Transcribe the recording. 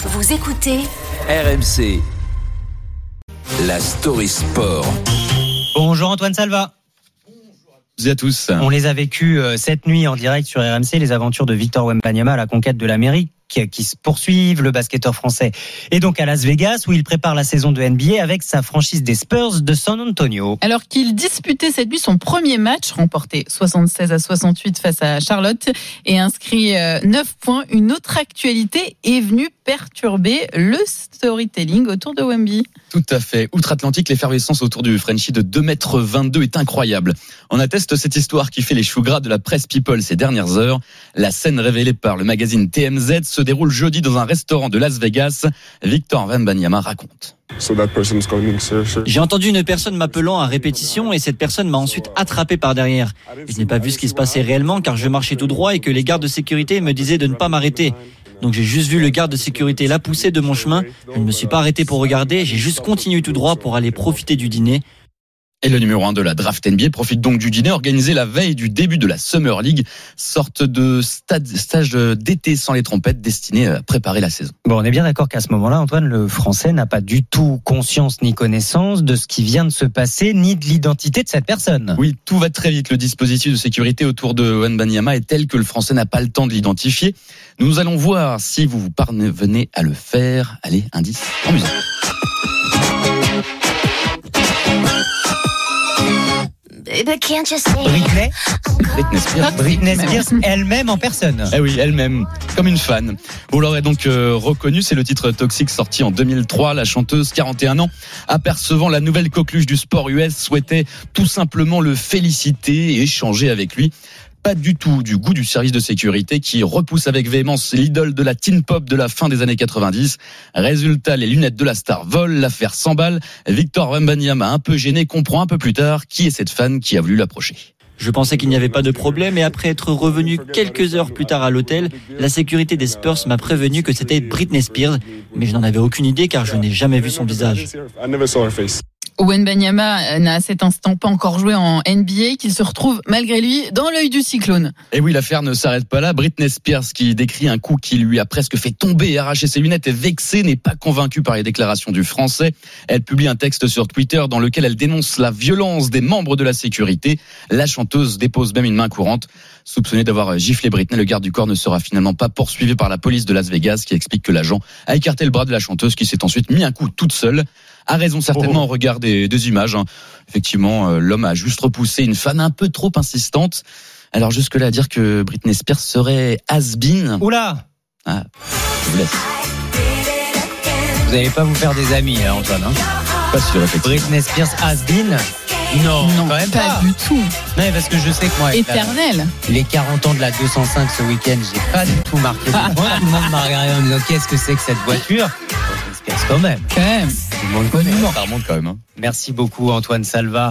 Vous écoutez RMC. La story sport. Bonjour Antoine Salva. Bonjour à tous. On les a vécus euh, cette nuit en direct sur RMC, les aventures de Victor Wembanyama à la conquête de l'Amérique qui se poursuivent. Le basketteur français est donc à Las Vegas où il prépare la saison de NBA avec sa franchise des Spurs de San Antonio. Alors qu'il disputait cette nuit son premier match, remporté 76 à 68 face à Charlotte et inscrit 9 euh, points, une autre actualité est venue perturber le storytelling autour de Wemby. Tout à fait. Outre-Atlantique, l'effervescence autour du Frenchie de 2m22 est incroyable. On atteste cette histoire qui fait les choux gras de la presse People ces dernières heures. La scène révélée par le magazine TMZ se déroule jeudi dans un restaurant de Las Vegas. Victor Wembanyama raconte. J'ai entendu une personne m'appelant à répétition et cette personne m'a ensuite attrapé par derrière. Je n'ai pas vu ce qui se passait réellement car je marchais tout droit et que les gardes de sécurité me disaient de ne pas m'arrêter. Donc j'ai juste vu le garde de sécurité la pousser de mon chemin. Je ne me suis pas arrêté pour regarder, j'ai juste continué tout droit pour aller profiter du dîner. Et le numéro 1 de la draft NBA profite donc du dîner organisé la veille du début de la Summer League, sorte de stage d'été sans les trompettes destiné à préparer la saison. Bon, on est bien d'accord qu'à ce moment-là, Antoine, le Français n'a pas du tout conscience ni connaissance de ce qui vient de se passer, ni de l'identité de cette personne. Oui, tout va très vite. Le dispositif de sécurité autour de Banyama est tel que le Français n'a pas le temps de l'identifier. Nous allons voir si vous vous parvenez à le faire. Allez, indice en musique. Britney? Britney Spears, Britney Spears elle-même en personne. Eh oui, elle-même, comme une fan. Vous l'aurez donc euh, reconnu, c'est le titre Toxic sorti en 2003. La chanteuse, 41 ans, apercevant la nouvelle coqueluche du sport US, souhaitait tout simplement le féliciter et échanger avec lui pas du tout du goût du service de sécurité qui repousse avec véhémence l'idole de la teen pop de la fin des années 90. Résultat, les lunettes de la star volent, l'affaire s'emballe. Victor Wembanyama, un peu gêné, comprend un peu plus tard qui est cette fan qui a voulu l'approcher. Je pensais qu'il n'y avait pas de problème et après être revenu quelques heures plus tard à l'hôtel, la sécurité des Spurs m'a prévenu que c'était Britney Spears, mais je n'en avais aucune idée car je n'ai jamais vu son visage. Owen Banyama n'a à cet instant pas encore joué en NBA, qu'il se retrouve malgré lui dans l'œil du cyclone. Et oui, l'affaire ne s'arrête pas là. Britney Spears, qui décrit un coup qui lui a presque fait tomber et arracher ses lunettes, est vexée, n'est pas convaincue par les déclarations du Français. Elle publie un texte sur Twitter dans lequel elle dénonce la violence des membres de la sécurité. La chanteuse dépose même une main courante. Soupçonnée d'avoir giflé Britney, le garde du corps ne sera finalement pas poursuivi par la police de Las Vegas, qui explique que l'agent a écarté le bras de la chanteuse, qui s'est ensuite mis un coup toute seule a raison certainement au regard des, images. Hein. Effectivement, euh, l'homme a juste repoussé une fan un peu trop insistante. Alors jusque-là à dire que Britney Spears serait has-been. Oula ah, je vous laisse. Vous n'allez pas vous faire des amis, hein, Antoine. Hein pas sûr, effectivement. Britney Spears has-been non, non, quand même pas, du tout. Non, parce que je sais que moi, éternel. les 40 ans de la 205 ce week-end, j'ai pas du tout marqué. Tout le monde m'a regardé en disant qu'est-ce que c'est que cette voiture? Spears quand même. Quand même. Tout le monde connaît. Ça remonte quand même. Hein. Merci beaucoup Antoine Salva.